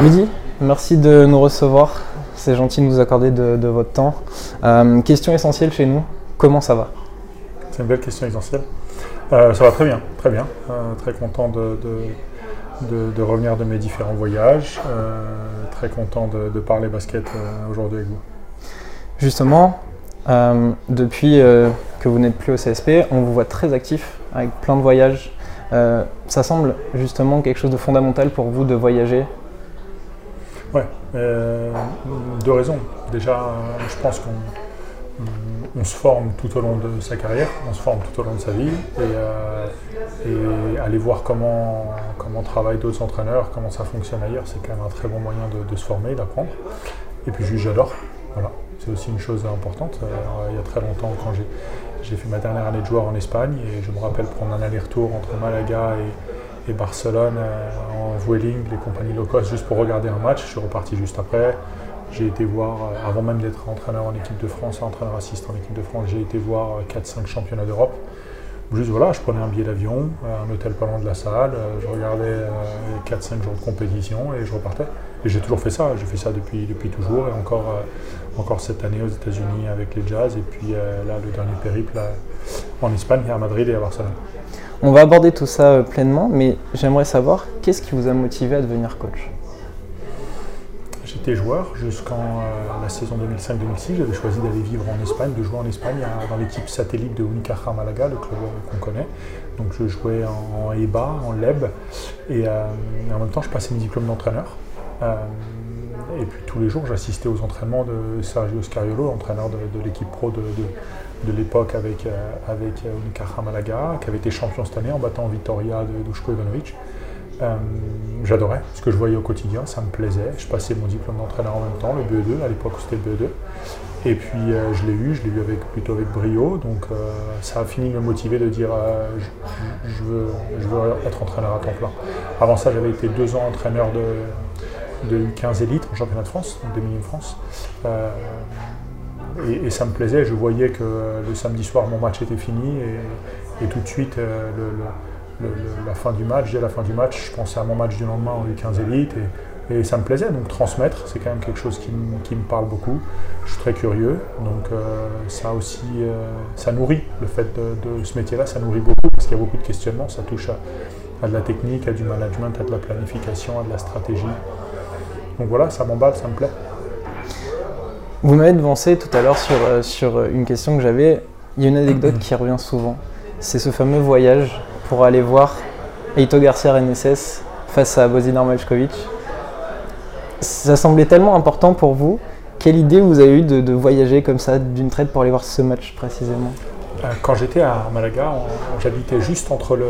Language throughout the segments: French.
Midi, merci de nous recevoir. C'est gentil de nous accorder de, votre temps. Euh, question essentielle chez nous, comment ça va? C'est une belle question essentielle. Euh, ça va très bien, très bien. Euh, très content de, de, revenir de mes différents voyages. très content de, parler basket aujourd'hui avec vous. Justement, depuis que vous n'êtes plus au CSP, on vous voit très actif avec plein de voyages. ça semble justement quelque chose de fondamental pour vous de voyager Ouais, euh, deux raisons. Déjà, je pense qu'on se forme tout au long de sa carrière, on se forme tout au long de sa vie, et, euh, aller voir comment, comment travaillent d'autres entraîneurs, comment ça fonctionne ailleurs, c'est quand même un très bon moyen de, se former, d'apprendre. Et puis juste j'adore, voilà, c'est aussi une chose importante. Euh, il y a très longtemps, quand j'ai fait ma dernière année de joueur en Espagne, et je me rappelle prendre un aller-retour entre Malaga et, et Barcelone euh, en Vueling, les compagnies low cost, juste pour regarder un match. Je suis reparti juste après. J'ai été voir, euh, avant même d'être entraîneur en équipe de France, entraîneur assistant en équipe de France, j'ai été voir 4-5 championnats d'Europe. Juste voilà, je prenais un billet d'avion, un hôtel pas loin de la salle, euh, je regardais 4-5 jours de compétition et je repartais. Et j'ai toujours fait ça, j'ai fait ça depuis, depuis toujours et encore, encore cette année aux États-Unis avec les Jazz et puis là le dernier périple en Espagne, à Madrid et à Barcelone. On va aborder tout ça euh, pleinement, mais j'aimerais savoir qu'est-ce qui vous a motivé à devenir coach? J'étais joueur jusqu'en euh, la saison 2005-2006. J'avais choisi d'aller vivre en Espagne, de jouer en Espagne dans l'équipe satellite de Unicaja Malaga, le club qu'on connaît. Donc je jouais en, EBA, en LEB, et, euh, en même temps je passais mes diplômes d'entraîneur. et puis tous les jours j'assistais aux entraînements de Sergio Scariolo, entraîneur de, l'équipe pro de de l'époque avec, euh, avec euh, Malaga, qui avait été champion cette année en battant Vitoria de Dushko Ivanovic. Euh, j'adorais ce que je voyais au quotidien, ça me plaisait. Je passais mon diplôme d'entraîneur en même temps, le BE2, à l'époque c'était le BE2. Et puis je l'ai eu, je l'ai eu avec, plutôt avec brio, donc ça a fini de me motiver de dire je, veux, je, veux, être entraîneur à temps plein. Avant ça, j'avais été deux ans entraîneur de, de 15 élites en championnat de France, donc des de France et, ça me plaisait. Je voyais que le samedi soir, mon match était fini et, tout de suite, la fin du match, dès la fin du match, je pensais à mon match du lendemain en U15 Elite et, ça me plaisait. Donc transmettre, c'est quand même quelque chose qui, me parle beaucoup. Je suis très curieux, donc euh, ça aussi, euh, ça nourrit le fait de, ce métier-là, ça nourrit beaucoup parce qu'il y a beaucoup de questionnements. Ça touche à, à, de la technique, à du management, à de la planification, à de la stratégie. Donc voilà, ça m'emballe, ça me plaît. Vous m'avez devancé tout à l'heure sur, euh, sur euh, une question que j'avais. Il y a une anecdote qui revient souvent. C'est ce fameux voyage pour aller voir Eito Garcia RNSS face à Bozidar Majkovic. Ça semblait tellement important pour vous. Quelle idée vous avez eue de, voyager comme ça d'une traite pour aller voir ce match précisément? Euh, quand j'étais à Malaga, j'habitais juste entre le,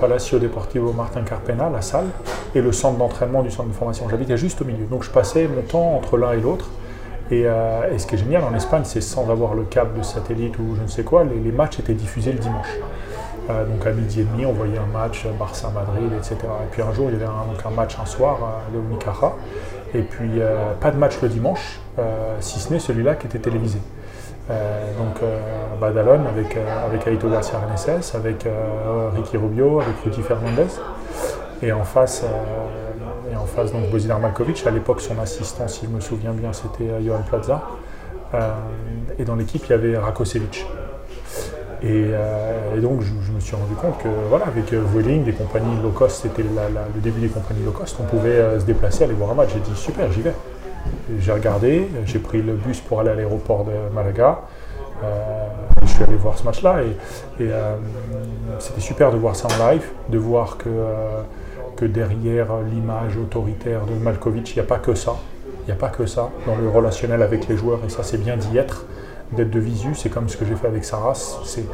Palacio Deportivo Martin Carpena, la salle, et le centre d'entraînement du centre de formation. J'habitais juste au milieu. Donc je passais mon temps entre l'un et l'autre. Euh, et, ce qui est génial en Espagne, c'est sans avoir le câble de satellite ou je ne sais quoi, les, matchs étaient diffusés le dimanche. Euh, donc à midi et demi, on voyait un match Barça-Madrid, etc. Et puis un jour, il y avait un, match un soir à Unicaja. Et puis euh, pas de match le dimanche, si ce n'est celui-là qui était télévisé. donc Badalone avec, avec Aito Garcia Reneses, avec Ricky Rubio, avec Rudy Fernandez. Et en face, et en face, donc Bozidar Malkovic, à l'époque son assistant, si je me souviens bien, c'était euh, Johan Plaza. Euh, et dans l'équipe, il y avait Rakosevic. Euh, et, donc, je, me suis rendu compte que, voilà, avec Vueling, des compagnies low cost, c'était le début des compagnies low cost, on pouvait se déplacer, aller voir un match. J'ai dit, super, j'y vais. J'ai regardé, j'ai pris le bus pour aller à l'aéroport de Malaga. je suis allé voir ce match-là et, c'était super de voir ça en live, de voir que que derrière l'image autoritaire de Malkovich, il n'y a pas que ça. Il n'y a pas que ça dans le relationnel avec les joueurs, et ça c'est bien d'y être, d'être de visu, c'est comme ce que j'ai fait avec Saras, c'est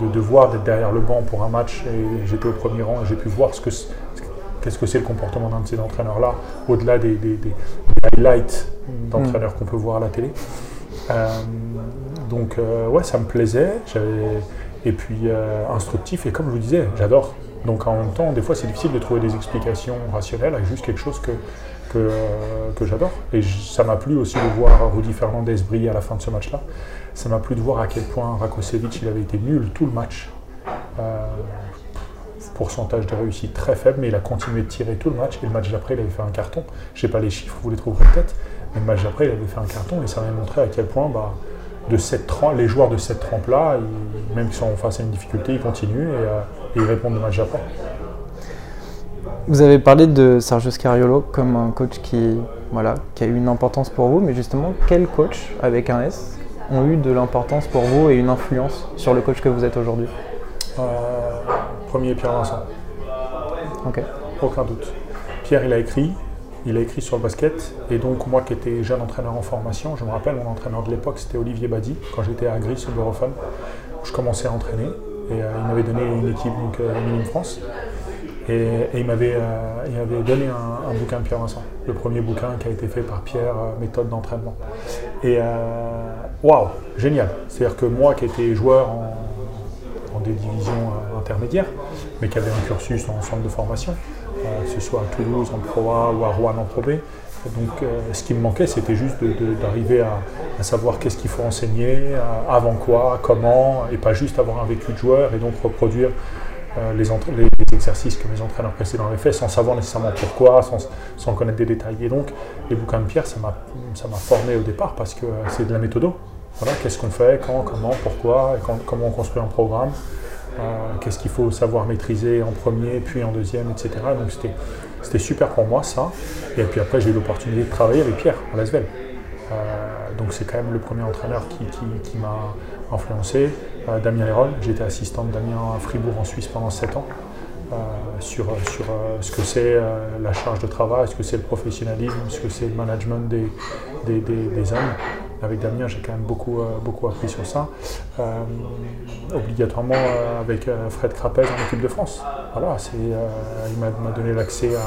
de, devoir d'être derrière le banc pour un match, et j'étais au premier rang, et j'ai pu voir ce que qu'est-ce que c'est le comportement d'un de ces entraîneurs-là, au-delà des, highlights d'entraîneurs qu'on peut voir à la télé. Euh, donc euh, ouais, ça me plaisait, et puis instructif. Et comme je vous disais, j'adore. Donc en même temps, des fois, c'est difficile de trouver des explications rationnelles à juste quelque chose que, que, que j'adore. Et ça m'a plu aussi de voir Rudy Fernandez briller à la fin de ce match-là. Ça m'a plu de voir à quel point Rakosevic il avait été nul tout le match. Euh, pourcentage de réussite très faible, mais il a continué de tirer tout le match. Et le match d'après, il avait fait un carton. Je sais pas les chiffres, vous les trouverez peut-être. Mais le match d'après, il avait fait un carton et ça m'a montré à quel point bah, de cette les joueurs de cette trempe-là, même s'ils sont face à une difficulté, ils continuent et, euh, et ils répondent le match d'après. Vous avez parlé de Sergio Scariolo comme un coach qui, voilà, qui a eu une importance pour vous, mais justement, quel coach avec un S ont eu de l'importance pour vous et une influence sur le coach que vous êtes aujourd'hui? Euh, Premier, Pierre Vincent. Ok. Aucun doute. Pierre, il a écrit, il a écrit sur le basket, et donc moi qui étais jeune entraîneur en formation, je me rappelle, mon entraîneur de l'époque, c'était Olivier Badi, quand j'étais à Gris au Bureauphone, où je commençais à entraîner, et euh, il m'avait donné une équipe, donc euh, France. Et, il m'avait euh, donné un, bouquin de Pierre Vincent, le premier bouquin qui a été fait par Pierre, euh, méthode d'entraînement. Et euh, waouh, génial. C'est-à-dire que moi qui étais joueur en, des divisions intermédiaires, mais qui avait un cursus en centre de formation, que ce soit à Toulouse en Pro A ou à Rouen en Pro B, donc ce qui me manquait, c'était juste d'arriver à, savoir qu'est-ce qu'il faut enseigner, avant quoi, comment, et pas juste avoir un vécu de joueur et donc reproduire euh, les, exercices que mes entraîneurs précédents avaient fait sans savoir nécessairement pourquoi, sans, connaître des détails. Et donc, les bouquins de Pierre, ça m'a formé au départ parce que euh, c'est de la méthode. Voilà, qu'est-ce qu'on fait, quand, comment, pourquoi, comment on construit un programme, euh, qu'est-ce qu'il faut savoir maîtriser en premier, puis en deuxième, etc. Donc, c'était super pour moi, ça. Et puis après, j'ai eu l'opportunité de travailler avec Pierre à Lasvel. donc, c'est quand même le premier entraîneur qui, qui m'a influencé. Damien Hérol, j'étais assistant de Damien à Fribourg en Suisse pendant 7 ans. Euh, sur, sur euh, ce que c'est euh, la charge de travail, ce que c'est le professionnalisme, ce que c'est le management des, des, des, hommes. Avec Damien, j'ai quand même beaucoup, beaucoup appris sur ça. obligatoirement avec Fred Crapez en équipe de France. Voilà, il m'a donné l'accès à,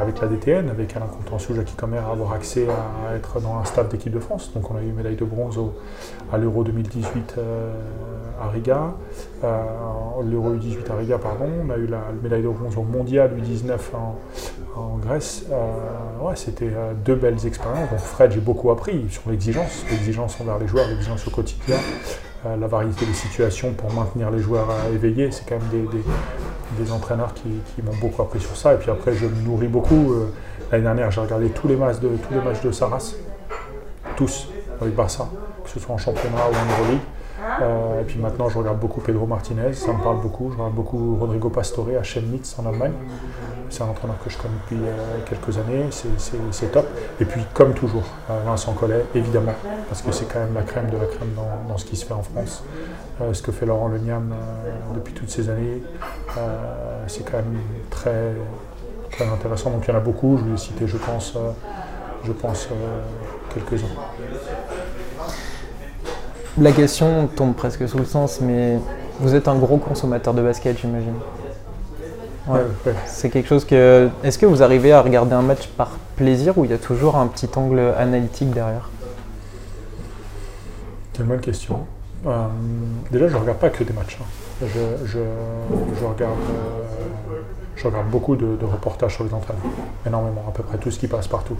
avec la DTN, avec Alain Contensu, Jackie Comer, avoir accès à, être dans un staff d'équipe de France. Donc on a eu médaille de bronze à l'Euro 2018 euh, à Riga, euh, l'Euro U18 à Riga, pardon. On a eu la, médaille de bronze au Mondial U19 en, Grèce. Euh, ouais, c'était deux belles expériences. Donc Fred, j'ai beaucoup appris sur l'exigence, l'exigence envers les joueurs, l'exigence au quotidien. La variété des situations pour maintenir les joueurs éveillés, c'est quand même des, entraîneurs qui, m'ont beaucoup appris sur ça. Et puis après, je me nourris beaucoup. Euh, l'année dernière, j'ai regardé tous les matchs de, tous les matchs de Saras, tous, avec Barça, que ce soit en championnat ou en Euroleague. Euh, et puis maintenant, je regarde beaucoup Pedro Martinez, ça me parle beaucoup. Je regarde beaucoup Rodrigo Pastore à Chemnitz en Allemagne. C'est un entraîneur que je connais depuis euh, quelques années, c'est top. Et puis, comme toujours, Vincent Collet, évidemment, parce que c'est quand même la crème de la crème dans, ce qui se fait en France. ce que fait Laurent Leniam depuis toutes ces années, euh, c'est quand même très, très intéressant. Donc il y en a beaucoup, je vais citer, je pense, euh, je pense euh, quelques-uns. La question tombe presque sous le sens, mais vous êtes un gros consommateur de basket, j'imagine. Ouais. C'est quelque chose que. Est-ce que vous arrivez à regarder un match par plaisir ou il y a toujours un petit angle analytique derrière? Une bonne question. Déjà, je ne regarde pas que des matchs. Hein je, regarde, euh, je regarde beaucoup de, reportages sur les entraîneurs, énormément, à peu près tout ce qui passe partout.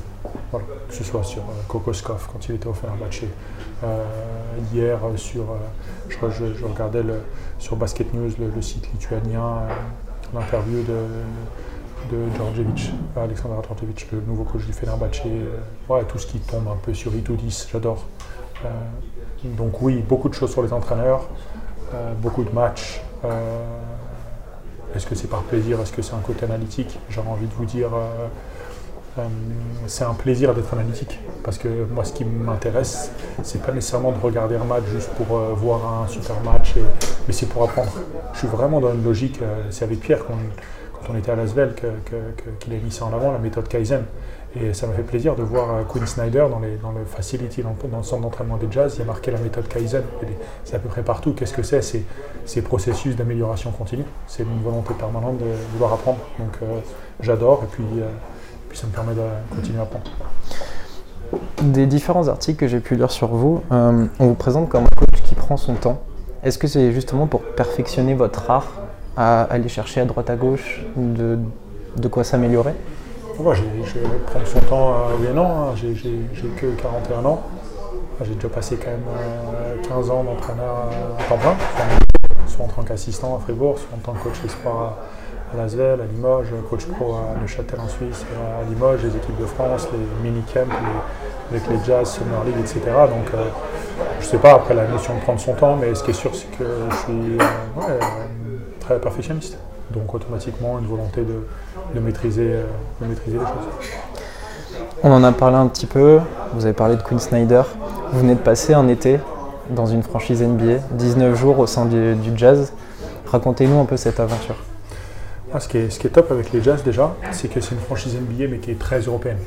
que ce soit sur euh, Kokoskov quand il était au Fenerbahçe, euh, hier sur, je, regardais sur Basket News, le, site lituanien, l'interview de, de Djordjevic, Alexandre Djordjevic, le nouveau coach du Fenerbahçe, ouais, tout ce qui tombe un peu sur Itoudis, j'adore. Donc oui, beaucoup de choses sur les entraîneurs. Euh, beaucoup de matchs. Euh, est-ce que c'est par plaisir? Est-ce que c'est un côté analytique? J'aurais envie de vous dire, euh, c'est un plaisir d'être analytique. Parce que moi, ce qui m'intéresse, c'est pas nécessairement de regarder un match juste pour voir un super match, mais c'est pour apprendre. Je suis vraiment dans une logique, c'est avec Pierre quand on était à Lasvel qu'il a mis ça en avant, la méthode Kaizen. Et ça m'a fait plaisir de voir euh, Quinn Snyder dans, dans le facility, dans, le centre d'entraînement des Jazz, il a marqué la méthode Kaizen. C'est à peu près partout. Qu'est-ce que c'est? C'est processus d'amélioration continue. C'est une volonté permanente de vouloir apprendre. Donc euh, j'adore et euh, puis ça me permet de continuer à apprendre. Des différents articles que j'ai pu lire sur vous, on vous présente comme un coach qui prend son temps Est-ce que c'est justement pour perfectionner votre art, à aller chercher à droite à gauche de, de quoi s'améliorer? Je prends son temps, euh, oui et. Hein. J'ai, que 41 ans. J'ai déjà passé quand même 15 euh, ans d'entraîneur à temps plein, soit en tant qu'assistant à Fribourg, soit en tant que coach espoir à Lasvel, à Limoges, coach pro à Neuchâtel en Suisse, à Limoges, les équipes de France, les mini-camps avec les Jazz, Summer League, etc. Donc euh, je ne sais pas après la notion de prendre son temps, mais ce qui est sûr c'est que je suis euh, très perfectionniste. Donc automatiquement une volonté de, maîtriser, euh, de maîtriser les choses. On en a parlé un petit peu, vous avez parlé de Quinn Snyder. Vous venez de passer un été dans une franchise NBA, 19 jours au sein du Jazz. Racontez-nous un peu cette aventure. Ah, ce, qui est, top avec les Jazz déjà, c'est que c'est une franchise NBA mais qui est très européenne.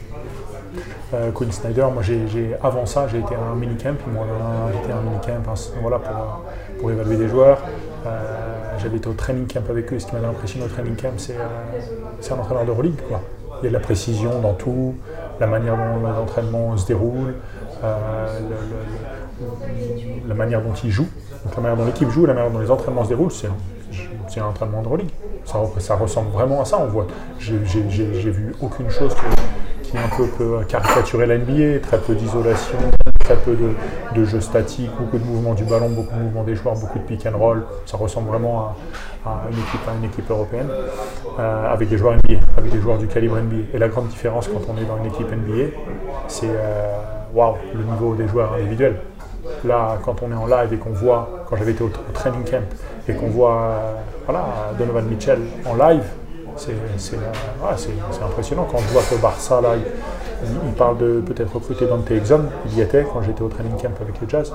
Euh, Quinn Snyder, moi j'ai, avant ça j'ai été à un minicamp, ils m'ont invité à un minicamp voilà, pour, pour évaluer des joueurs. Euh, j'avais au training camp avec eux, ce qui m'a impressionné au training camp c'est, euh, un entraîneur de relique. Quoi. Il y a de la précision dans tout, la manière dont l'entraînement se déroule, euh, la manière dont il joue, la manière dont l'équipe joue, la manière dont les entraînements se déroulent, c'est c'est un entraînement de relique. Ça, ressemble vraiment à ça. On voit, j'ai vu aucune chose qui, un peu peut caricaturer la NBA, très peu d'isolation, très peu de, jeux statiques, beaucoup de mouvements du ballon, beaucoup de mouvements des joueurs, beaucoup de pick and roll. Ça ressemble vraiment à, une, équipe, une équipe européenne euh, avec des joueurs NBA, avec des joueurs du calibre NBA. Et la grande différence quand on est dans une équipe NBA, c'est euh, waouh, le niveau des joueurs individuels. Là, quand on est en live et qu'on voit, quand j'avais été au, training camp, et qu'on voit euh, voilà, Donovan Mitchell en live, c'est impressionnant. Quand on voit que Barça, là, il, parle de peut-être recruter Dante Exum, il y était quand j'étais au training camp avec le Jazz.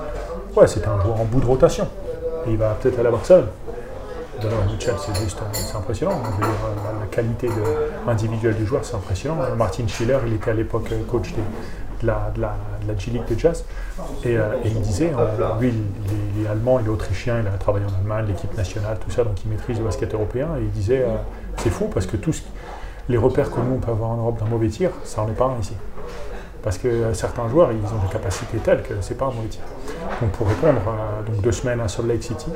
Ouais, c'était un joueur en bout de rotation. Et il va peut-être aller à Barcelone. Donovan c'est juste c'est impressionnant. Euh, la, qualité individuelle du joueur, c'est impressionnant. Martin Schiller, il était à l'époque coach des, de la, de la, de G-League de jazz. Et, euh, il disait, euh, lui, il, est allemand, il est autrichien, il a travaillé en Allemagne, l'équipe nationale, tout ça, donc il maîtrise le basket européen. Et il disait, euh, c'est fou parce que tous les repères que nous, on peut avoir en Europe d'un mauvais tir, ça n'en est pas un ici. Parce que certains joueurs, ils ont des capacités telles que c'est pas un mauvais tir. Donc pour répondre, donc deux semaines à Salt Lake City,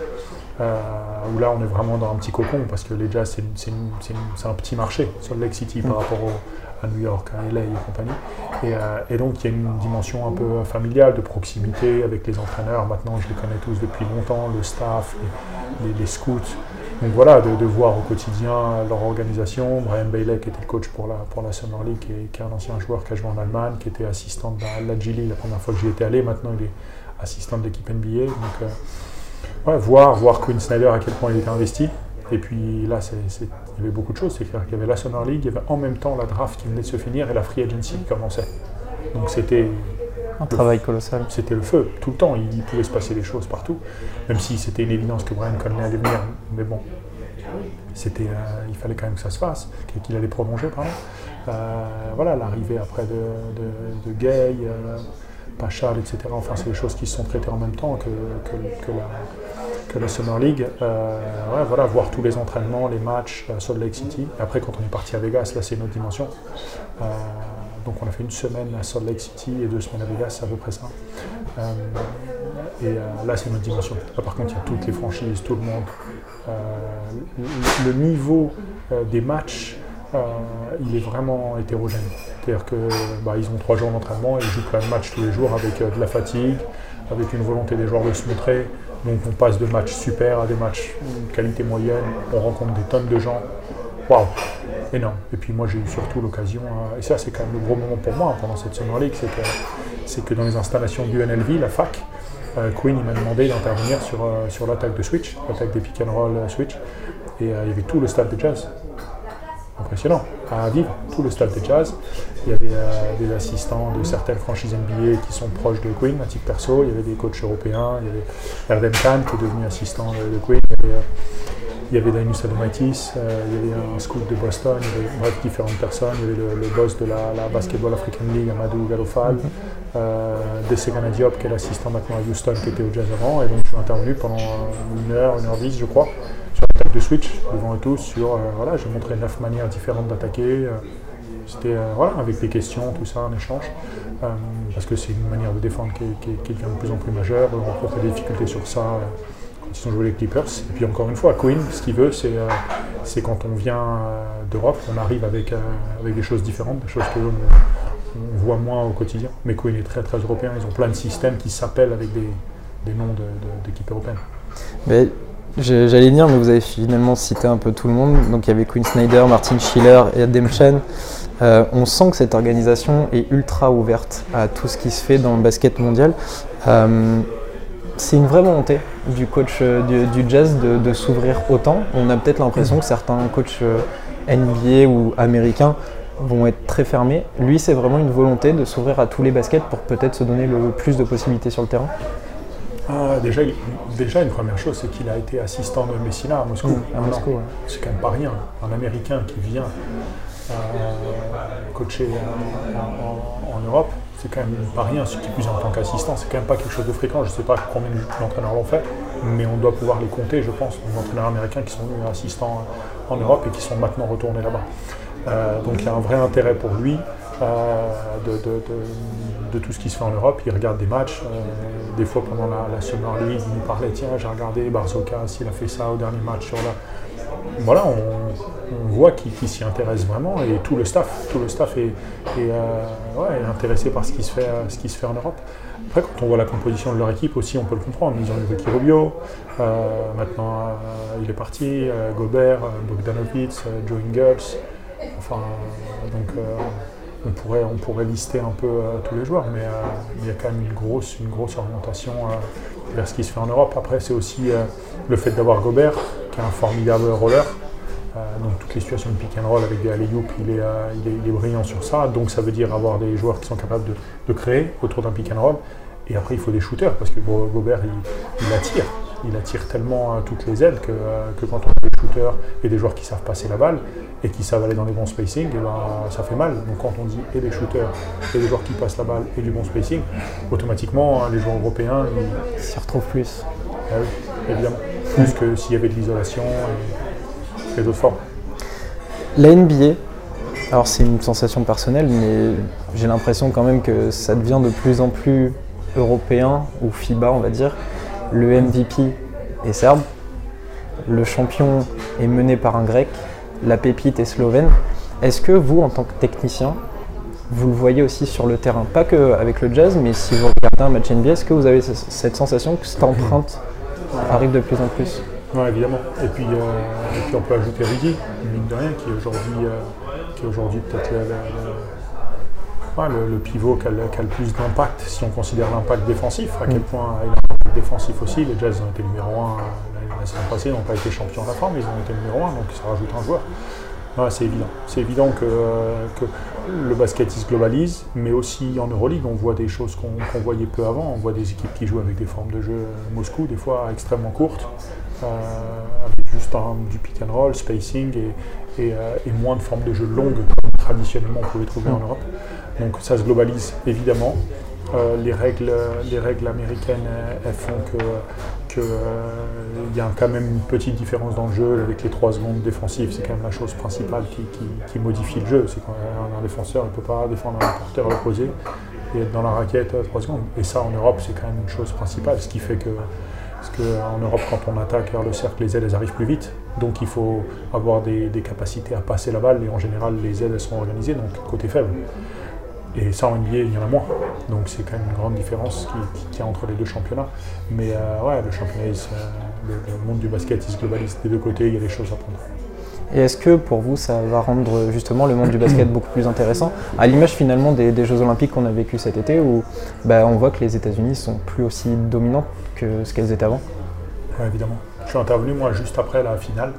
où là on est vraiment dans un petit cocon parce que les Jazz c'est un petit marché, Salt Lake City par rapport au, à New York, à LA et compagnie. Euh, et, donc il y a une dimension un peu familiale, de proximité avec les entraîneurs. Maintenant, je les connais tous depuis longtemps, le staff, les, scouts. Donc voilà, de, voir au quotidien leur organisation. Brian Bailey, qui était le coach pour la, pour la Summer League, qui est, un ancien joueur qui a joué en Allemagne, qui était assistant de la, la la première fois que j'y étais allé. Maintenant, il est assistant de l'équipe NBA. Donc, euh, voir, voir Quinn Snyder à quel point il était investi. Et puis là, il y avait beaucoup de choses. C'est clair qu'il y avait la Summer League, il y avait en même temps la draft qui venait de se finir et la free agency qui commençait. Donc c'était. Un travail colossal. C'était le feu, tout le temps. Il pouvait se passer des choses partout. Même si c'était une évidence que Brian Conley allait venir. Mais bon, c'était, euh, il fallait quand même que ça se fasse, qu'il allait prolonger. Euh, voilà, l'arrivée après de, de, Gay, euh, Pachal, etc. Enfin, c'est des choses qui se sont traitées en même temps que, que la Summer League. Euh, voilà, voir tous les entraînements, les matchs Salt Lake City. Après, quand on est parti à Vegas, là, c'est une autre dimension. Euh, donc, on a fait une semaine à Salt Lake City et deux semaines à Vegas, c'est à peu près ça. Euh, et là, c'est une dimension. par contre, il y a toutes les franchises, tout le monde. le niveau des matchs, il est vraiment hétérogène. C'est-à-dire qu'ils bah, ont trois jours d'entraînement, ils jouent plein de matchs tous les jours avec de la fatigue, avec une volonté des joueurs de se montrer. Donc on passe de matchs super à des matchs de qualité moyenne, on rencontre des tonnes de gens. Waouh, énorme. Et puis moi j'ai eu surtout l'occasion, euh, et ça c'est quand même le gros moment pour moi pendant cette Summer League, c'est que, que dans les installations du NLV, la fac, euh, Queen m'a demandé d'intervenir sur, euh, sur l'attaque de Switch, l'attaque des pick and roll Switch. Et il y avait tout le stade de jazz. Impressionnant. À vivre, tout le stade de jazz. Il y avait des assistants de certaines franchises NBA qui sont proches de Queen à titre perso, il y avait des coachs européens, il y avait Erdem Khan qui est devenu assistant de, Queen, il y avait Danius Adomaitis, euh, il y avait un scout de Boston, il y avait bref, différentes personnes, il y avait le, boss de la, Basketball African League, Amadou Galofal, mm -hmm. Diop qui est l'assistant maintenant à Houston qui était au jazz avant, et donc je suis intervenu pendant une heure, une heure dix je crois, de switch devant eux tous sur, euh, voilà, j'ai montré neuf manières différentes d'attaquer. Euh, c'était euh, voilà, avec des questions, tout ça, un échange, parce que c'est une manière de défendre qui, qui, devient de plus en plus majeure. On rencontre des difficultés sur ça, ils ont joué les Clippers. Et puis encore une fois, Queen, ce qu'il veut, c'est c'est quand on vient d'Europe, on arrive avec, avec des choses différentes, des choses que on, voit moins au quotidien. Mais Queen est très très européen, ils ont plein de systèmes qui s'appellent avec des, des noms d'équipes européennes. Mais J'allais dire, mais vous avez finalement cité un peu tout le monde. Donc il y avait Quinn Snyder, Martin Schiller et Adam Chen. Euh, on sent que cette organisation est ultra ouverte à tout ce qui se fait dans le basket mondial. Euh, c'est une vraie volonté du coach euh, du, jazz de, s'ouvrir autant. On a peut-être l'impression que certains coachs NBA ou américains vont être très fermés. Lui, c'est vraiment une volonté de s'ouvrir à tous les baskets pour peut-être se donner le plus de possibilités sur le terrain. Ah, déjà, déjà, une première chose, c'est qu'il a été assistant de Messina à Moscou. Mmh, c'est quand même pas rien. Un Américain qui vient euh, coacher en, Europe, c'est quand même pas rien. Ce qui plus en tant qu'assistant, c'est quand même pas quelque chose de fréquent. Je ne sais pas combien d'entraîneurs l'ont fait, mais on doit pouvoir les compter, je pense, les entraîneurs américains qui sont venus assistants en Europe et qui sont maintenant retournés là-bas. Euh, donc il y a un vrai intérêt pour lui euh, de, tout ce qui se fait en Europe. Il regarde des matchs. Euh, des fois pendant la, Summer League, il nous parlait tiens, j'ai regardé Barzoka, s'il a fait ça au dernier match sur la. Voilà, on, voit qu'il s'y intéresse vraiment et tout le staff, tout le staff est, intéressé par ce qui, se fait, ce qui se fait en Europe. Après, quand on voit la composition de leur équipe aussi, on peut le comprendre. Ils ont eu Ricky Rubio, maintenant il est parti, Gobert, Bogdanovic, Joe Ingles. Enfin, donc euh, on, pourrait, on pourrait lister un peu euh, tous les joueurs, mais euh, il y a quand même une grosse, une grosse orientation vers ce qui se fait en Europe. Après, c'est aussi le fait d'avoir Gobert, qui est un formidable roller. Toutes les situations de pick and roll avec des alley il est, il, est, brillant sur ça. Donc ça veut dire avoir des joueurs qui sont capables de, créer autour d'un pick and roll. Et après, il faut des shooters, parce que Gobert, il attire il attire tellement toutes les ailes que, que, quand on a des shooters et des joueurs qui savent passer la balle et qui savent aller dans les bons spacing, et ben, ça fait mal. Donc quand on dit et des shooters et des joueurs qui passent la balle et du bon spacing, automatiquement les joueurs européens ils s'y retrouvent plus. Ah oui, évidemment. Plus que s'il y avait de l'isolation et, d'autres formes. La NBA, alors c'est une sensation personnelle, mais j'ai l'impression quand même que ça devient de plus en plus européen, ou FIBA on va dire. Le MVP est serbe, le champion est mené par un grec, la pépite est slovène. Est-ce que vous, en tant que technicien, vous le voyez aussi sur le terrain? Pas qu'avec le jazz, mais si vous regardez un match NBA, est-ce que vous avez cette sensation que cette empreinte arrive de plus en plus? Oui, évidemment. Et puis, euh, puis on peut ajouter Rudy, mine de rien, qui est aujourd'hui euh, peut-être le, pivot qui a, le plus d'impact si on considère l'impact défensif, à quel mm. point il a un impact défensif aussi. Les Jazz ont été numéro 1 la saison passée, ils n'ont pas été champions à la mais ils ont été numéro 1, donc ça rajoute un joueur. c'est évident. C'est évident que, que, le basket se globalise, mais aussi en Euroleague, on voit des choses qu'on voyait peu avant. On voit des équipes qui jouent avec des formes de jeu Moscou, des fois extrêmement courtes, euh, avec juste du pick and roll, spacing et, et, euh, et, moins de formes de jeu longues comme traditionnellement on pouvait trouver en Europe. Donc ça se globalise évidemment. Euh, les, règles, les règles américaines elles font que qu'il euh, y a quand même une petite différence dans le jeu avec les 3 secondes défensives. C'est quand même la chose principale qui, modifie le jeu. C'est quand un, défenseur ne peut pas défendre un porteur opposé et être dans la raquette 3 secondes. Et ça en Europe c'est quand même une chose principale, ce qui fait que parce qu'en Europe, quand on attaque vers le cercle, les ailes elles arrivent plus vite. Donc il faut avoir des, capacités à passer la balle. Et en général, les ailes elles sont organisées, donc côté faible. Et ça, en NBA, il y en a moins. Donc c'est quand même une grande différence qu'il y a entre les deux championnats. Mais euh, ouais, le championnat, le, monde du basket, il se globalise des deux côtés, il y a des choses à prendre. Et est-ce que pour vous, ça va rendre justement le monde du basket beaucoup plus intéressant À l'image finalement des, Jeux Olympiques qu'on a vécu cet été, où bah, on voit que les États-Unis sont plus aussi dominants que ce qu'elles étaient avant? Oui, évidemment. Je suis intervenu moi juste après la finale.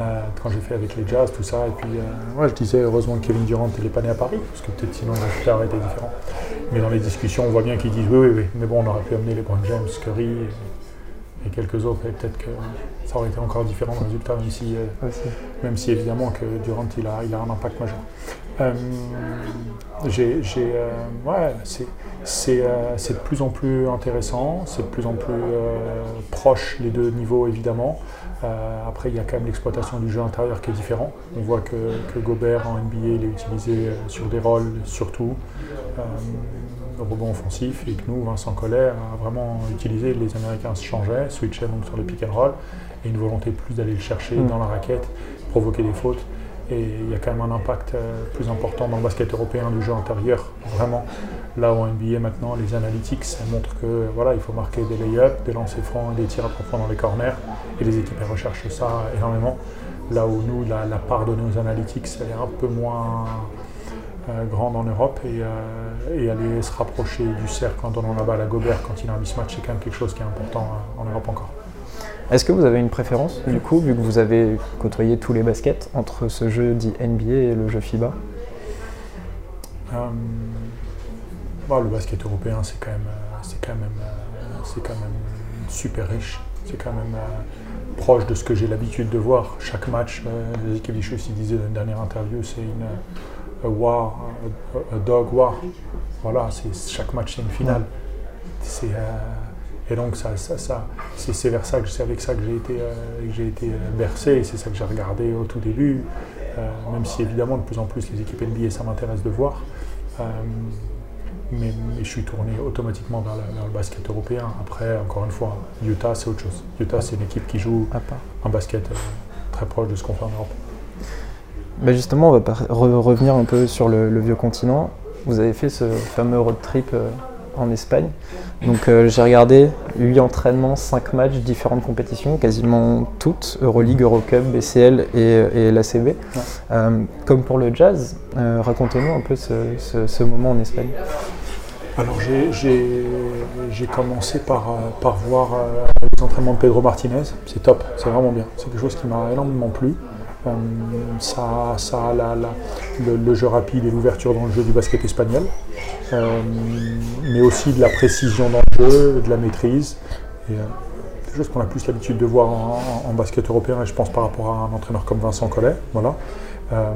Euh, quand j'ai fait avec les Jazz, tout ça. Et puis, euh, je disais heureusement que Kevin Durant n'est pas né à Paris, parce que peut-être sinon le résultat aurait été différent. Mais dans les discussions, on voit bien qu'ils disent oui, oui, oui. Mais bon, on aurait pu amener les James, Curry et, quelques autres, et peut-être que ça aurait été encore différent le résultat, même si, euh, même si évidemment que Durant il a, il a un impact majeur. j'ai, ouais, c'est, de plus en plus intéressant, c'est de plus en plus proche les deux niveaux évidemment. Euh, après, il y a quand même l'exploitation du jeu intérieur qui est différent. On voit que, Gobert en NBA, il est utilisé euh, sur des rôles surtout. Euh, rebond offensif et que nous, Vincent Collet a vraiment utilisé, les Américains se changeaient, switchaient donc sur le pick and roll et une volonté plus d'aller le chercher Mm. dans la raquette, provoquer des fautes. Et il y a quand même un impact euh, plus important dans le basket européen du jeu intérieur, vraiment. Là où en NBA maintenant, les analytics montrent que voilà, il faut marquer des lay-ups, des lancers francs et des tirs à points dans les corners. Et les équipes elles recherchent ça énormément. Là où nous, la, la part donnée aux analytics, elle est un peu moins grande en Europe. Et, euh, et aller se rapprocher du cercle en donnant la balle à Gobert quand il a un mismatch, c'est quand même quelque chose qui est important euh, en Europe encore. Est-ce que vous avez une préférence, du coup, vu que vous avez côtoyé tous les baskets, entre ce jeu dit NBA et le jeu FIBA Euh, bon, le basket européen, c'est quand même, euh, c'est quand même, euh, c'est quand même super riche. C'est quand même euh, proche de ce que j'ai l'habitude de voir. Chaque match, euh, les équipes des choses, disaient dans une dernière interview, c'est une euh, a war, a, a dog war. Voilà, c'est chaque match c'est une finale. C'est euh, et donc ça, ça, ça c'est vers ça que c'est avec ça que j'ai été, euh, que j'ai été euh, bercé. C'est ça que j'ai regardé au tout début. Euh, même si évidemment de plus en plus les équipes NBA ça m'intéresse de voir. Mais, mais je suis tourné automatiquement vers, la- vers le basket européen. Après, encore une fois, Utah c'est autre chose. Utah c'est une équipe qui joue un basket euh, très proche de ce qu'on fait en Europe. Bah justement, on va re- revenir un peu sur le, le vieux continent. Vous avez fait ce fameux road trip euh, en Espagne. Donc euh, j'ai regardé 8 entraînements, 5 matchs, différentes compétitions, quasiment toutes, Euroleague, Eurocup, BCL et, et l'ACB. Euh, comme pour le jazz, racontez-nous un peu ce, ce- ce moment en Espagne. Alors j'ai- commencé par, par voir les entraînements de Pedro Martinez. C'est top, c'est vraiment bien. C'est quelque chose qui m'a énormément plu. Ça, ça a le, jeu rapide et l'ouverture dans le jeu du basket espagnol, Euh, mais aussi de la précision dans le jeu, de la maîtrise. Et, euh, quelque chose qu'on a plus l'habitude de voir en, basket européen, et je pense par rapport à un entraîneur comme Vincent Collet. Voilà. Euh,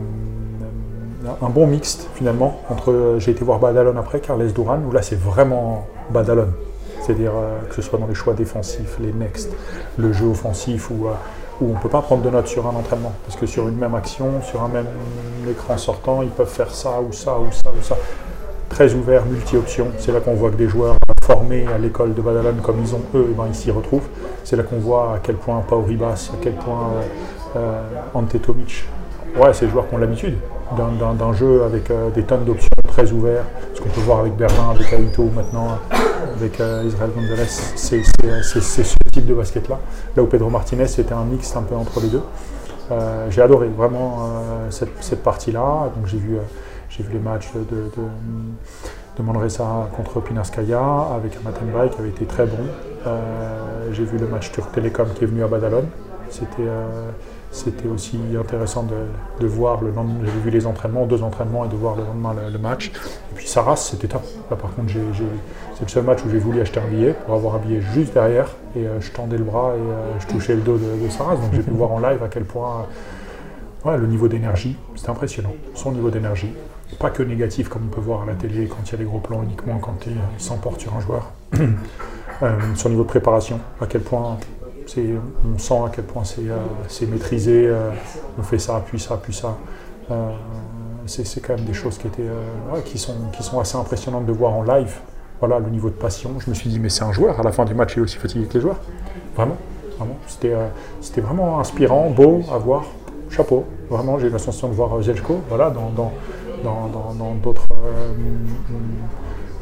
un bon mixte finalement entre j'ai été voir Badalone après Carles Duran où là c'est vraiment Badalone c'est-à-dire que ce soit dans les choix défensifs les next le jeu offensif euh, où on ne peut pas prendre de notes sur un entraînement. Parce que sur une même action sur un même écran sortant ils peuvent faire ça ou ça ou ça ou ça. Très ouvert multi-options. C'est là qu'on voit que des joueurs formés à l'école de Badalone comme ils ont eux eh ben, ils s'y retrouvent. C'est là qu'on voit à quel point Pau Ribas à quel point euh, euh, Ouais, c'est des joueurs qui ont l'habitude d'un- jeu avec euh, des tonnes d'options très ouverts. Ce qu'on peut voir avec Berlin, avec Aito maintenant, avec euh, Israël Gonzalez, c'est ce type de basket-là. Là où Pedro Martinez, c'était un mix un peu entre les deux. Euh, j'ai adoré vraiment euh, cette, partie-là. Donc j'ai vu, j'ai vu les matchs de, Manresa contre Pinarskaya avec un Matenbay qui avait été très bon. J'ai vu le match Turc Telecom qui est venu à Badalone. C'était c'était aussi intéressant de, de voir le lendemain, j'avais vu les entraînements, deux entraînements et de voir le lendemain le, le match. Et puis Saras, c'était top. Là par contre, j'ai- j'ai- c'est le seul match où j'ai voulu acheter un billet pour avoir un billet juste derrière et euh, je tendais le bras et euh, je touchais le dos de, de Saras. Donc j'ai pu voir en live à quel point euh, ouais, le niveau d'énergie, c'était impressionnant. Son niveau d'énergie. Pas que négatif comme on peut voir à la télé quand il y a des gros plans uniquement quand il il s'emporte sur un joueur. Euh, son niveau de préparation, à quel point on sent à quel point c'est, euh, maîtrisé, euh, on fait ça, puis ça, puis ça. Euh, c'est, quand même des choses qui, étaient, qui, sont, assez impressionnantes de voir en live. Voilà, le niveau de passion. Je me suis dit, mais c'est un joueur, à la fin du match, il est aussi fatigué que les joueurs. Vraiment, vraiment. C'était, vraiment inspirant, beau à voir. Chapeau. Vraiment, j'ai eu la sensation de voir Zelchko, voilà, dans, dans, dans, dans- dans d'autres.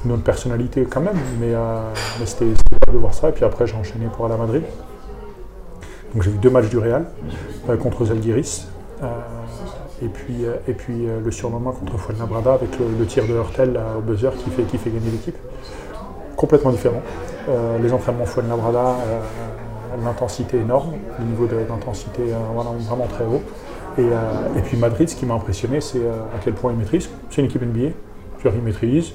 autre personnalité quand même, mais, mais c'était top de voir ça. Et puis après, j'ai enchaîné pour aller à Madrid. Donc j'ai vu deux matchs du Real euh, contre Zalgiris. Euh, et puis, euh, et puis le surlendemain contre Fuenlabrada avec le, tir de Hurtel au buzzer qui fait, qui fait gagner l'équipe. Complètement différent. Les entraînements Fuenlabrada, l'intensité énorme, le niveau d'intensité vraiment très haut. Et, et puis Madrid, ce qui m'a impressionné, c'est à quel point ils maîtrisent. C'est une équipe NBA, ils maîtrisent.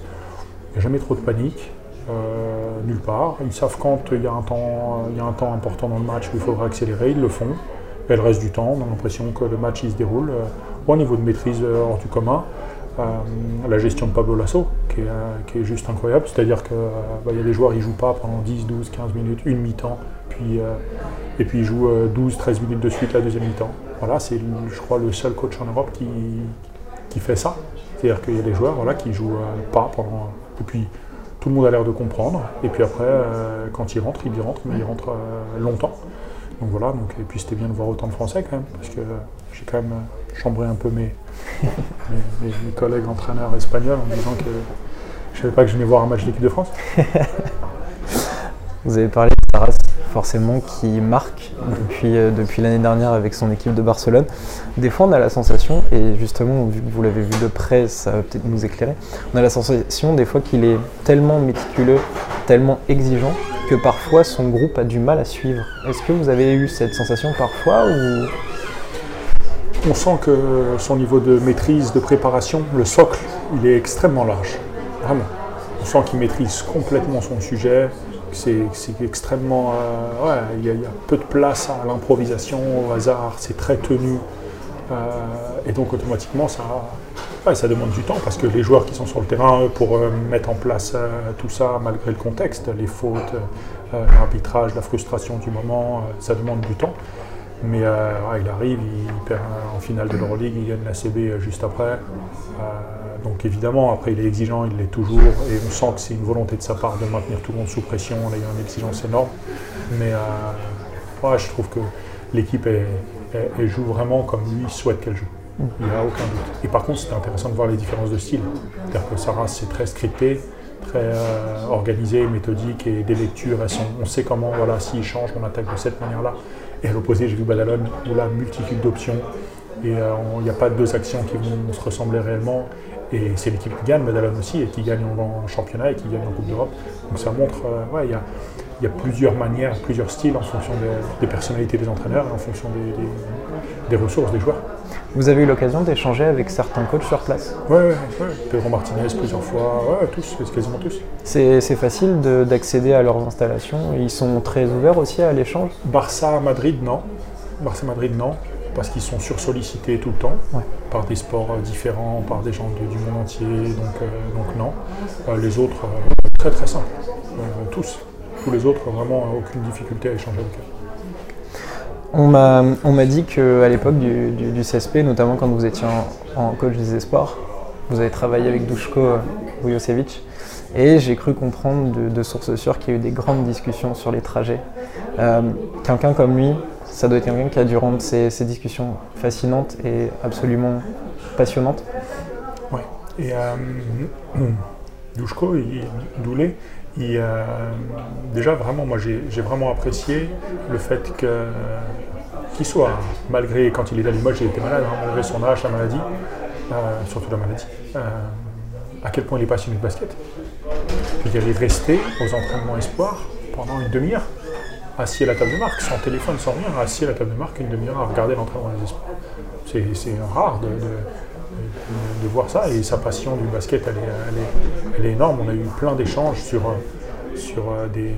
Il n'y a jamais trop de panique, euh, nulle part. Ils savent quand il y, a un temps, il y a un temps important dans le match où il faudra accélérer, ils le font. Et le reste du temps, on a l'impression que le match se déroule euh, au niveau de maîtrise euh, hors du commun. Euh, la gestion de Pablo Lasso, qui est, euh, juste incroyable. C'est-à-dire qu'il y a des joueurs qui ne jouent pas pendant 10, 12, 15 minutes, une mi-temps, puis, euh, et puis ils jouent euh, 12, 13 minutes de suite la deuxième mi-temps. Voilà, c'est, je crois, le seul coach en Europe qui, fait ça. C'est-à-dire qu'il y a des joueurs qui jouent euh, pas pendant. Et puis, tout le monde a l'air de comprendre. Et puis après, quand il rentre, il y rentre, mais il rentre longtemps. Donc voilà, donc, et puis c'était bien de voir autant de Français quand même, parce que j'ai quand même chambré un peu mes, mes, collègues entraîneurs espagnols en disant que je ne savais pas que je venais voir un match de l'équipe de France. Vous avez parlé de Saras, forcément, qui marque depuis, euh, depuis l'année dernière avec son équipe de Barcelone. Des fois, on a la sensation, et justement, vous l'avez vu de près, ça va peut-être nous éclairer, on a la sensation des fois qu'il est tellement méticuleux, tellement exigeant, que parfois son groupe a du mal à suivre. Est-ce que vous avez eu cette sensation parfois ou... On sent que son niveau de maîtrise, de préparation, le socle, il est extrêmement large. Vraiment. On sent qu'il maîtrise complètement son sujet. C'est extrêmement. Euh, il y, a peu de place à l'improvisation, au hasard. C'est très tenu. Euh, et donc automatiquement, ça, demande du temps parce que les joueurs qui sont sur le terrain, pour euh, mettre en place tout ça, malgré le contexte, les fautes, l'arbitrage, la frustration du moment, ça demande du temps. Mais il arrive, il perd en finale de l'Euroleague, il gagne la CB juste après. Donc évidemment, après il est exigeant, il l'est toujours, et on sent que c'est une volonté de sa part de maintenir tout le monde sous pression, il y a une exigence énorme. Mais je trouve que l'équipe joue vraiment comme lui souhaite qu'elle joue. Il n'y a aucun doute. Et par contre, c'était intéressant de voir les différences de style. C'est-à-dire que Sarah, c'est très scripté, très euh, organisé, méthodique, et des lectures, on sait comment, voilà, s'il change, on attaque de cette manière-là. Et à l'opposé, j'ai vu Badalone, où la multitude d'options, et euh, il n'y a pas deux actions qui vont se ressembler réellement. Et c'est l'équipe qui gagne, Badalone aussi, et qui gagne en, championnat et qui gagne en Coupe d'Europe. Donc ça montre, euh, ouais, il y a, il y a plusieurs manières, plusieurs styles en fonction des, personnalités des entraîneurs et en fonction des ressources des joueurs. Vous avez eu l'occasion d'échanger avec certains coachs sur place Oui, ouais, ouais. Pedro Martinez plusieurs fois, ouais, tous, quasiment tous. C'est facile d'accéder à leurs installations Ils sont très ouverts aussi à l'échange? Barça, Madrid, non. Barça, Madrid, non. Parce qu'ils sont sursollicités tout le temps par des sports euh, différents, par des gens du monde entier, donc, euh, donc non. Euh, les autres, très très simple. tous. Tous les autres, vraiment aucune difficulté à échanger avec eux. On m'a dit qu'à l'époque du, CSP, notamment quand vous étiez en, coach des espoirs, vous avez travaillé avec Dushko Vujosevic et j'ai cru comprendre de, sources sûres qu'il y a eu des grandes discussions sur les trajets. Euh, quelqu'un comme lui, ça doit être quelqu'un qui a dû rendre ces, discussions fascinantes et absolument passionnantes. Oui. Et euh, Dushko, il, Doulé, euh, déjà, vraiment, moi, j'ai vraiment apprécié le fait qu'il soit, malgré quand il est à Limoges, il était malade, hein, malgré son âge, sa maladie, euh, surtout la maladie, à quel point il est passionné de basket. Puis il est resté aux entraînements espoirs pendant une demi-heure, assis à la table de marque, sans téléphone, sans rien, assis à la table de marque une demi-heure à regarder l'entraînement des espoirs. C'est rare de de, voir ça. Et sa passion du basket, elle est, énorme. On a eu plein d'échanges sur, sur euh, des,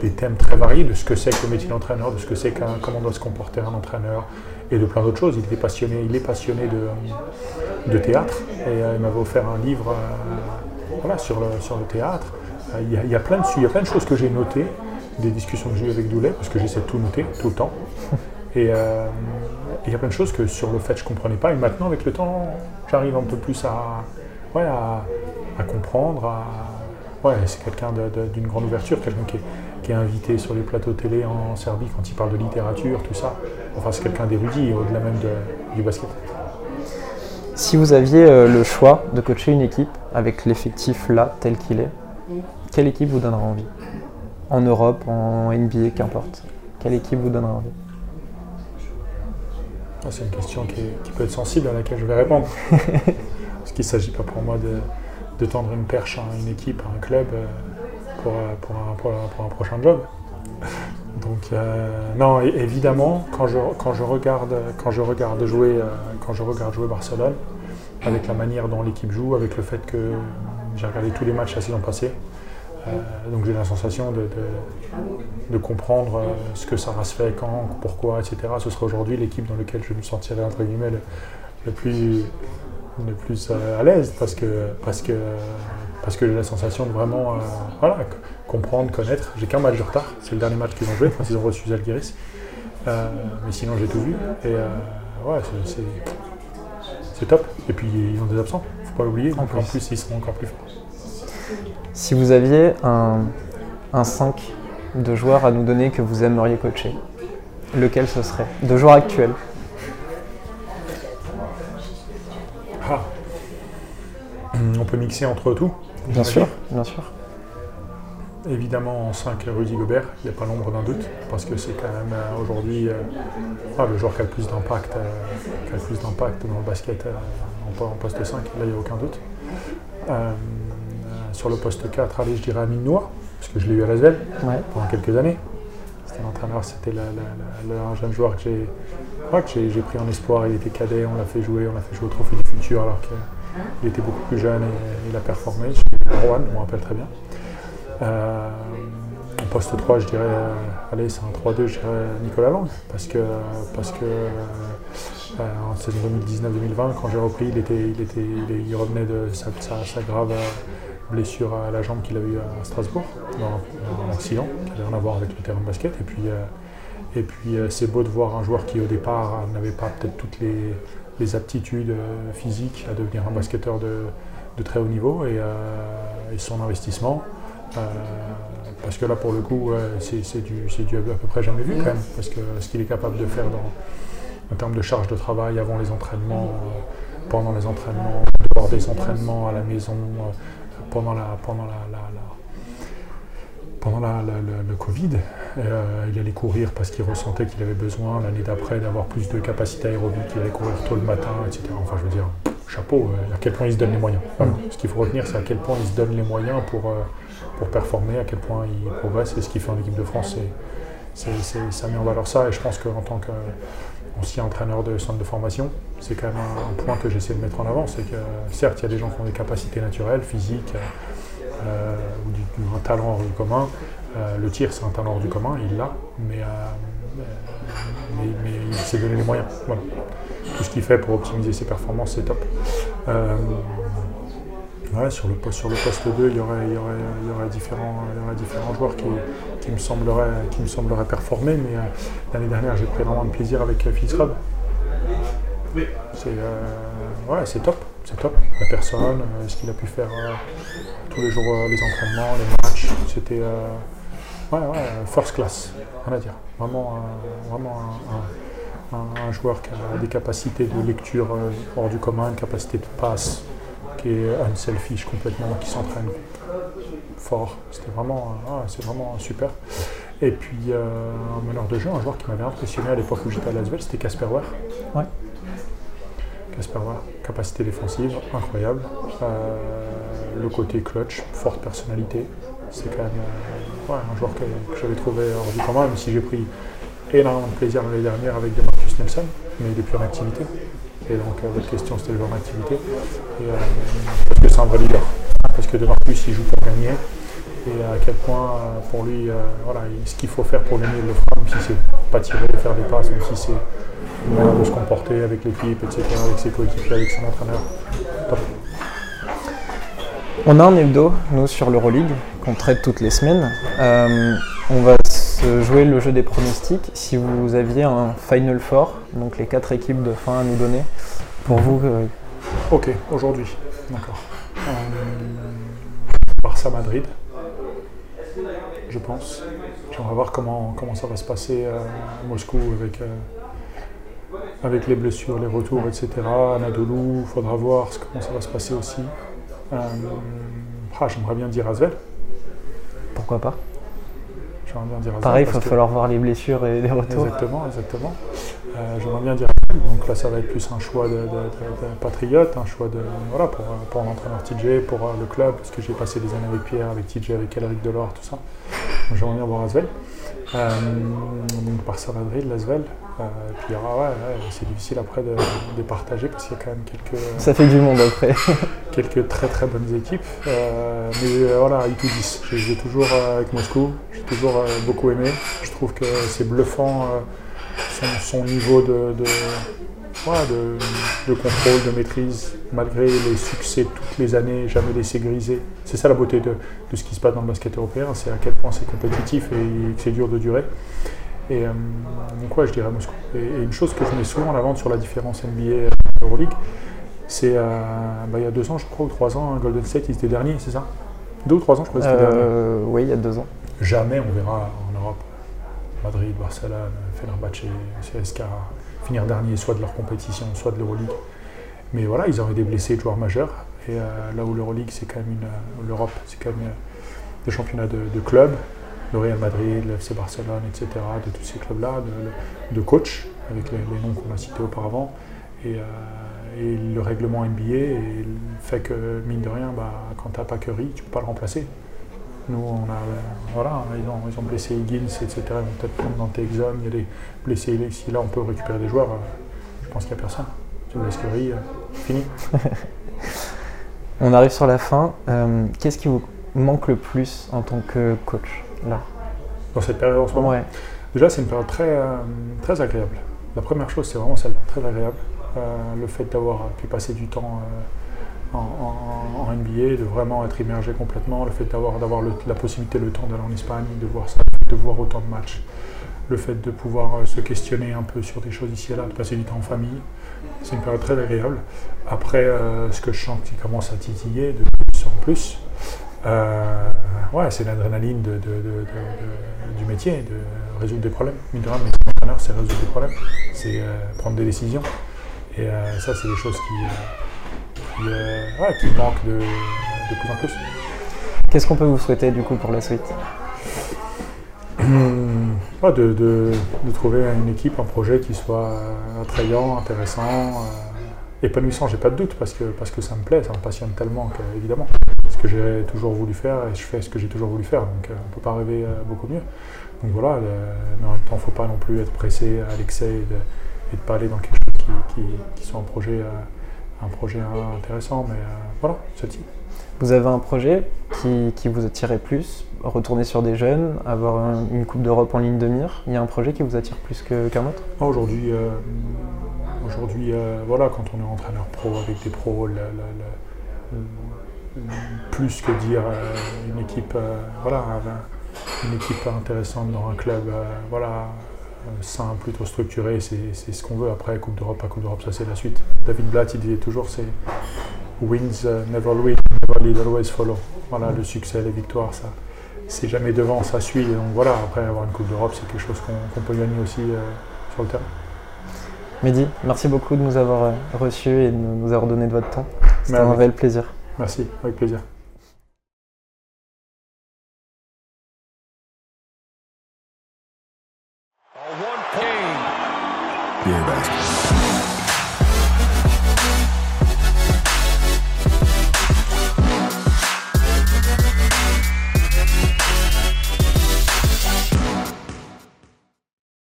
des, thèmes très variés de ce que c'est que le métier d'entraîneur, de ce que c'est qu'un, comment doit se comporter un entraîneur et de plein d'autres choses. Il, était passionné, il est passionné de, de théâtre et euh, il m'avait offert un livre euh, voilà, sur, le, sur le théâtre. Il y, a, plein de, il y a plein de choses que j'ai notées, des discussions que j'ai eues avec Doulet, parce que j'essaie de tout noter tout le temps. Et il y a plein de choses que sur le fait je ne comprenais pas. Et maintenant, avec le temps, j'arrive un peu plus à, ouais, à, comprendre. Ouais, c'est quelqu'un d'une grande ouverture, quelqu'un qui, qui, est invité sur les plateaux télé en Serbie quand il parle de littérature, tout ça. Enfin, c'est quelqu'un d'érudit, au-delà même du basket. Si vous aviez euh, le choix de coacher une équipe avec l'effectif là, tel qu'il est, quelle équipe vous donnera envie? En Europe, en NBA, qu'importe. Quelle équipe vous donnera envie ah, c'est une question qui, peut être sensible à laquelle je vais répondre. Parce qu'il ne s'agit pas pour moi de, tendre une perche à une équipe, à un club euh, pour, un, prochain job. Donc euh, non, évidemment, quand je, quand je, regarde, quand je regarde jouer, euh, quand je regarde jouer Barcelone, avec la manière dont l'équipe joue, avec le fait que j'ai regardé tous les matchs la saison passée, euh, donc j'ai la sensation de, comprendre euh, ce que Sarah se fait, quand, pourquoi, etc. Ce sera aujourd'hui l'équipe dans laquelle je me sentirai entre guillemets le, plus, le plus euh, à l'aise parce que, parce que, parce que j'ai la sensation de vraiment voilà, comprendre, connaître. J'ai qu'un match de retard, c'est le dernier match qu'ils ont joué quand ils ont reçu Zalgiris. mais sinon j'ai tout vu. Et ouais, c'est top. Et puis ils ont des absents, faut pas l'oublier. en plus ils seront encore plus forts. Si vous aviez un, un 5 de joueurs à nous donner que vous aimeriez coacher, lequel ce serait De joueurs actuels? Ah. On peut mixer entre tout? Bien sûr, bien sûr. Évidemment, en 5, Rudy Gobert, il n'y a pas l'ombre d'un doute, parce que c'est quand même euh, aujourd'hui euh, ah, le joueur qui a le plus d'impact, euh, qui a le plus d'impact dans le basket euh, en, en poste 5, là il n'y a aucun doute. Sur le poste 4, allez, je dirais Amine Noah, parce que je l'ai eu à Ouais. pendant quelques années. C'était l'entraîneur, c'était un jeune joueur que j'ai pris en espoir, il était cadet, on l'a fait jouer, on l'a fait jouer au Trophée du Futur alors qu'il était beaucoup plus jeune et il a performé. Chez Rouen, je me rappelle très bien. Euh, en poste 3, je dirais, euh, allez, c'est un 3-2, je dirais Nicolas Lang, parce que, parce que euh, en saison 2019-2020, quand j'ai repris, il, était, il, était, il, revenait de sa, sa- sa grave blessure à la jambe qu'il a eue à Strasbourg, dans, un accident, qui n'avait rien à voir avec le terrain de basket. Et puis, euh, et puis euh, c'est beau de voir un joueur qui, au départ, n'avait pas peut-être toutes les, les aptitudes euh, physiques à devenir un basketteur de, de très haut niveau et, son investissement. parce que là, pour le coup, c'est du, du à peu près jamais vu quand même. Parce que ce qu'il est capable de faire dans, en termes de charge de travail avant les entraînements, pendant les entraînements, dehors des entraînements, à la maison, pendant la, pendant la, la- pendant le, Covid, euh, il allait courir parce qu'il ressentait qu'il avait besoin l'année d'après d'avoir plus de capacité aérobique, il allait courir tôt le matin, etc. Enfin, je veux dire, chapeau, euh, à quel point il se donne les moyens. Voilà. Ce qu'il faut retenir, c'est à quel point il se donne les moyens pour, euh, pour performer, à quel point il progresse et ce qu'il fait en équipe de France, c'est- ça met en valeur ça. Et je pense qu'en tant qu'ancien entraîneur de centre de formation, c'est quand même un, point que j'essaie de mettre en avant. C'est que certes, il y a des gens qui ont des capacités naturelles, physiques, euh, ou du, un talent hors du commun. Euh, le tir, c'est un talent hors du commun, il l'a, mais, euh, il s'est donné les moyens. Tout ce qu'il fait pour optimiser ses performances, c'est top. Euh, sur, le, poste- sur le poste 2, il y aurait, différents, joueurs qui, me sembleraient, qui performer, mais euh, l'année dernière, j'ai pris énormément de plaisir avec euh. C'est euh, ouais, c'est top, c'est top. La personne, euh, ce qu'il a pu faire euh, tous les jours, euh, les entraînements, les matchs, c'était euh, first class, rien à dire. Vraiment, euh, vraiment un, un- joueur qui a des capacités de lecture euh, hors du commun, une capacité de passe qui est unselfish complètement, qui s'entraîne fort. C'était vraiment, ouais, c'est vraiment super. Et puis euh, un meneur de jeu, un joueur qui m'avait impressionné à l'époque où j'étais à Lasvel, c'était Casper Ware. Ouais. Casper Ware, capacité défensive incroyable. Euh, le côté clutch, forte personnalité. C'est quand même euh, ouais, un joueur que, que j'avais trouvé hors du commun, même si j'ai pris énormément de plaisir l'année dernière avec Demarcus Nelson, mais il est plus en activité. Et donc euh, votre question c'était le joueur en activité. Et, euh, parce que c'est un vrai leader. Parce que Demarcus il joue pour gagner. Et à quel point euh, pour lui, euh, voilà, il- ce qu'il faut faire pour gagner, il le fera, même si c'est pas tirer, faire des passes, même si c'est manière de se comporter avec l'équipe, etc., avec ses coéquipiers, avec son entraîneur. On a un hebdo, nous, sur l'Euroleague, qu'on traite toutes les semaines. Euh, on va jouer le jeu des pronostics. Si vous aviez un Final Four, donc les quatre équipes de fin à nous donner, pour vous, euh, Ok, aujourd'hui. D'accord. Euh, Barça Madrid, je pense. J'aimerais voir comment, comment ça va se passer euh, à Moscou avec, euh, avec les blessures, les retours, etc. Anadolu, il faudra voir ce- comment ça va se passer aussi. Euh, ah, J'aimerais bien dire Asvel. pourquoi pas J'aimerais bien dire Asvel Pareil, il va falloir voir les blessures et les retours. Exactement, exactement. Euh, J'aimerais bien dire. Donc là, ça va être plus un choix de, de- de- de patriote, un choix de voilà pour, euh, pour l'entraîneur TJ, pour euh, le club, parce que j'ai passé des années avec Pierre, avec TJ, avec Elric Delors, tout ça. Donc, J'aimerais bien voir Asvel. Euh, donc Barça Madrid, l'Asvel. Euh, puis il y aura, ouais, ouais, c'est difficile après de, de partager parce qu'il y a quand même quelques, Ça fait du monde après. quelques très très bonnes équipes. Euh, mais euh, voilà, I to 10. J'ai toujours euh, avec Moscou, j'ai toujours beaucoup aimé. Je trouve que c'est bluffant son, son niveau de, de, voilà, de, de contrôle, de maîtrise, malgré les succès toutes les années, jamais laissé griser. C'est ça la beauté de, de ce qui se passe dans le basket européen, c'est à quel point c'est compétitif et que c'est dur de durer. Et euh, donc ouais, je dirais Moscou. Et, et une chose que je mets souvent en avant sur la différence NBA et Euroleague, c'est euh, bah, il y a deux ans, je crois, ou trois ans, hein, Golden State, ils étaient derniers, c'est ça? Deux ou trois ans, je crois que c'était euh, Oui, il y a deux ans. Jamais on verra en Europe Madrid, Barcelone, Fenerbahce, CSK finir dernier, soit de leur compétition, soit de l'Euroleague. Mais voilà, ils auraient des blessés de joueurs majeurs. Et euh, là où l'Euroleague, c'est quand même une. Euh, L'Europe, c'est quand même des championnats de, clubs, le Real Madrid, le FC Barcelone, etc., de tous ces clubs-là, de, de coachs, avec les, noms qu'on a cités auparavant. Et, et le règlement NBA fait que, mine de rien, bah, quand tu n'as pas tu ne peux pas le remplacer. Nous, on a, voilà, ils ont, ils ont blessé Higgins, etc. Ils vont peut-être prendre dans tes examens. Il y a des blessés. Si là, on peut récupérer des joueurs, je pense qu'il n'y a personne. Tu blesses Curry, euh, fini. on arrive sur la fin. Euh, qu'est-ce qui vous manque le plus en tant que coach là? Dans cette période en ce moment? Ouais. Déjà, c'est une période très, euh, très agréable. La première chose, c'est vraiment celle-là, très agréable. Euh, le fait d'avoir pu passer du temps euh, en, NBA, de vraiment être immergé complètement, le fait d'avoir la possibilité, le temps d'aller en Espagne, de voir ça, de voir autant de matchs, le fait de pouvoir euh, se questionner un peu sur des choses ici et là, de passer du temps en famille, c'est une période très agréable. Après, ce que je sens qui commence à titiller de plus en plus, ouais, c'est l'adrénaline du métier, de résoudre des problèmes. Mine c'est résoudre des problèmes, c'est prendre des décisions. Et euh, ça, c'est des choses qui, euh, euh, qui, manquent de, plus en plus. Qu'est-ce qu'on peut vous souhaiter du coup pour la suite? De, de, trouver une équipe, un projet qui soit attrayant, intéressant, épanouissant, j'ai pas de doute, parce que, parce que ça me plaît, ça me passionne tellement évidemment. Ce que j'ai toujours voulu faire, et je fais ce que j'ai toujours voulu faire, donc on ne peut pas rêver beaucoup mieux. Donc voilà, mais en même temps, il ne faut pas non plus être pressé à l'excès et de, et de pas aller dans quelque chose qui, sont un projet, euh, un projet intéressant. Mais euh, voilà, ce type. Vous avez un projet qui, qui vous attirait plus Retourner sur des jeunes, avoir une Coupe d'Europe en ligne de mire? Il y a un projet qui vous attire plus qu'un autre? Aujourd'hui, euh, aujourd'hui voilà, quand on est entraîneur pro avec des pros, plus que dire une équipe, voilà, une équipe intéressante dans un club, voilà, sain, plutôt structuré, c'est ce qu'on veut. Après, Coupe d'Europe, pas Coupe d'Europe, ça c'est la suite. David Blatt, il disait toujours, c'est wins, uh, never win, never lead, always follow. Voilà, le succès, les victoires, ça, c'est jamais devant, ça suit. Donc voilà, après avoir une Coupe d'Europe, c'est quelque chose qu'on peut gagner aussi euh, sur le terrain. Mehdi, merci beaucoup de nous avoir euh, reçus et de nous avoir donné de votre temps. C'était un réel plaisir. Merci, avec plaisir.